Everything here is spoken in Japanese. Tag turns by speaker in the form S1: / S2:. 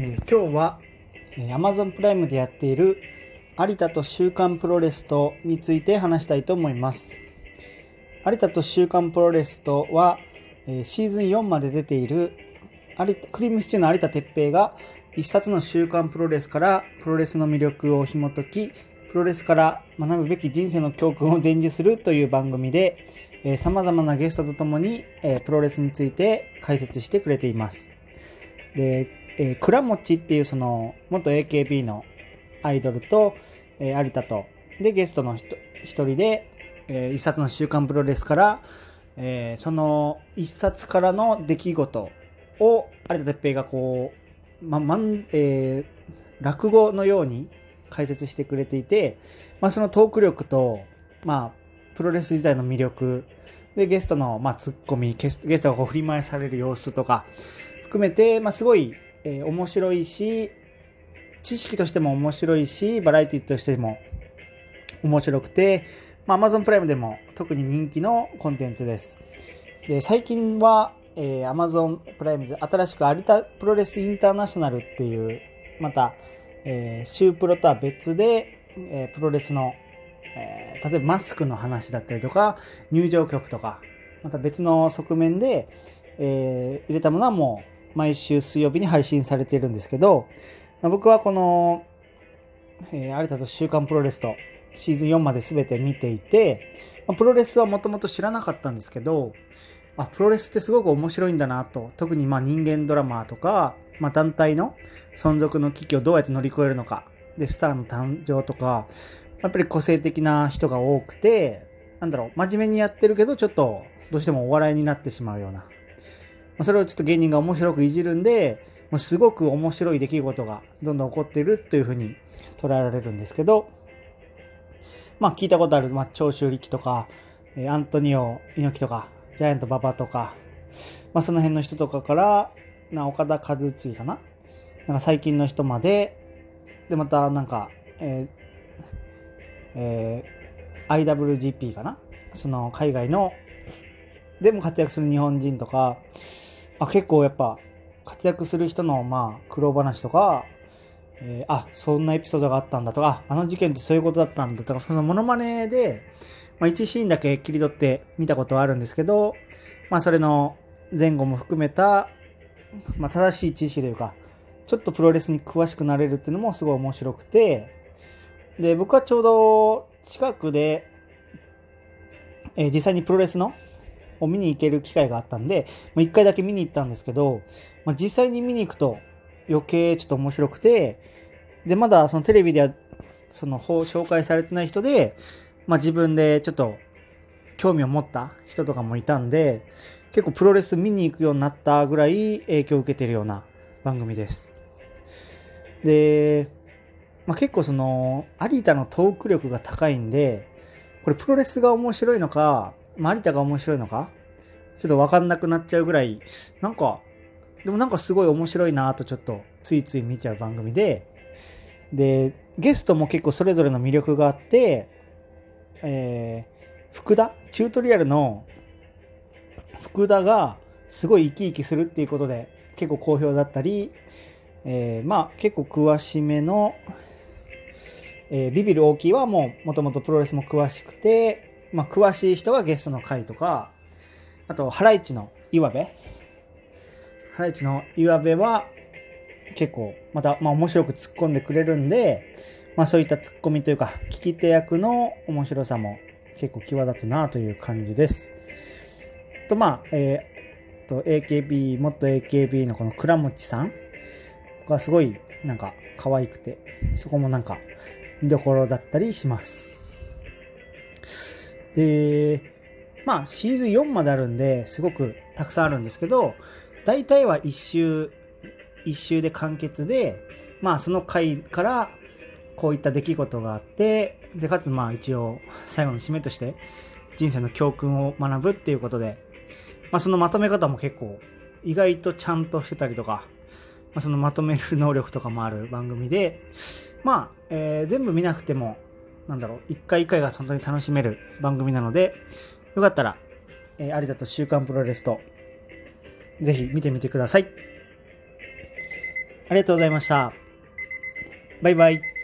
S1: えー今日は、え Amazon プライムでやっている有田と週刊プロレスとについて話したいと思います。有田と週刊プロレスとは、えーシーズン4まで出ている有田クリームシチューの有田哲平が一冊の週刊プロレスからプロレスの魅力を紐解き、プロレスから学ぶべき人生の教訓を伝授するという番組で、えー様々なゲストとともに、えープロレスについて解説してくれています。で、えー、倉持っていうその元 AKB のアイドルと、えー有田と、で、ゲストの一人で、えー一冊の週刊プロレスから、えーその一冊からの出来事を有田哲平がこう、ま、まん、えー落語のように解説してくれていて、まあ、そのトーク力と、まあ、プロレス自体の魅力、で、ゲストの、まあ、ツッコミ、ゲスゲストがこう振り回される様子とか、含めて、まあ、すごい、えー面白いし、知識としても面白いし、バラエティとしても面白くて、まあ、Amazon プライムでも特に人気のコンテンツです。で、最近は、えー Amazon プライムで新しく有田プロレスインターナショナルっていう、また、えー、シュープロとは別で、えープロレスの、えー例えばマスクの話だったりとか、入場曲とか、また別の側面で、えー入れたものはもう毎週水曜日に配信されているんですけど、まあ僕はこの、えー有田と週刊プロレスとシーズン4まで全て見ていて、まあプロレスはもともと知らなかったんですけど、あ、プロレスってすごく面白いんだなと、特にまあ人間ドラマとか、まあ団体の存続の危機をどうやって乗り越えるのか、で、スターの誕生とか、やっぱり個性的な人が多くて、なんだろう、真面目にやってるけど、ちょっとどうしてもお笑いになってしまうような。まあそれをちょっと芸人が面白くいじるんで、もうすごく面白い出来事がどんどん起こっているというふうに捉えられるんですけど、まあ聞いたことある、まあ長州力とか、えーアントニオ猪木とか、ジャイアント馬場とか、まあその辺の人とかから、な岡田和親かな？なんか最近の人まで、でまたなんか、えーえー IWGP かな？その海外のでも活躍する日本人とかあ結構やっぱ活躍する人のまあ苦労話とか、えーあそんなエピソードがあったんだとかあの事件ってそういうことだったんだとかそのモノマネで、まあ、一シーンだけ切り取って見たことはあるんですけどまあそれの前後も含めた、まあ、正しい知識というかちょっとプロレスに詳しくなれるっていうのもすごい面白くてで僕はちょうど近くで、えー実際にプロレスのを見に行ける機会があったんで、まあ、1回だけ見に行ったんですけど、まあ、実際に見に行くと余計ちょっと面白くてでまだそのテレビではその方紹介されてない人で、まあ、自分でちょっと興味を持った人とかもいたんで結構プロレス見に行くようになったぐらい影響を受けてるような番組です。で、まあ、結構その有田のトーク力が高いんでこれプロレスが面白いのか、まあ、有田が面白いのか？ちょっと分かんなくなっちゃうぐらい。なんかでもなんかすごい面白いなとちょっとついつい見ちゃう番組で。でゲストも結構それぞれの魅力があって、えー福田？チュートリアルの福田がすごい生き生きするっていうことで結構好評だったり、えーまあ結構詳しめの、えービビる大きいはもうもともとプロレスも詳しくて、まあ詳しい人がゲストの回とか、あとハライチの岩部ハライチの岩部は結構また、まあ、面白く突っ込んでくれるんで、まあ、そういった突っ込みというか聞き手役の面白さも結構際立つなという感じです。とまあ、えーと AKB 元 AKB のこの倉持さんがすごいなんか可愛くてそこもなんか見どころだったりします。でまあシーズン4まであるんですごくたくさんあるんですけど大体は1周1周で完結でまあその回からこういった出来事があってでかつまあ一応最後の締めとして人生の教訓を学ぶっていうことで、まあ、そのまとめ方も結構意外とちゃんとしてたりとか、まあ、そのまとめる能力とかもある番組でまあ、えー全部見なくてもなんだろう一回一回が本当に楽しめる番組なのでよかったら、えー有田と週刊プロレスとぜひ見てみてくださいありがとうございました。バイバイ。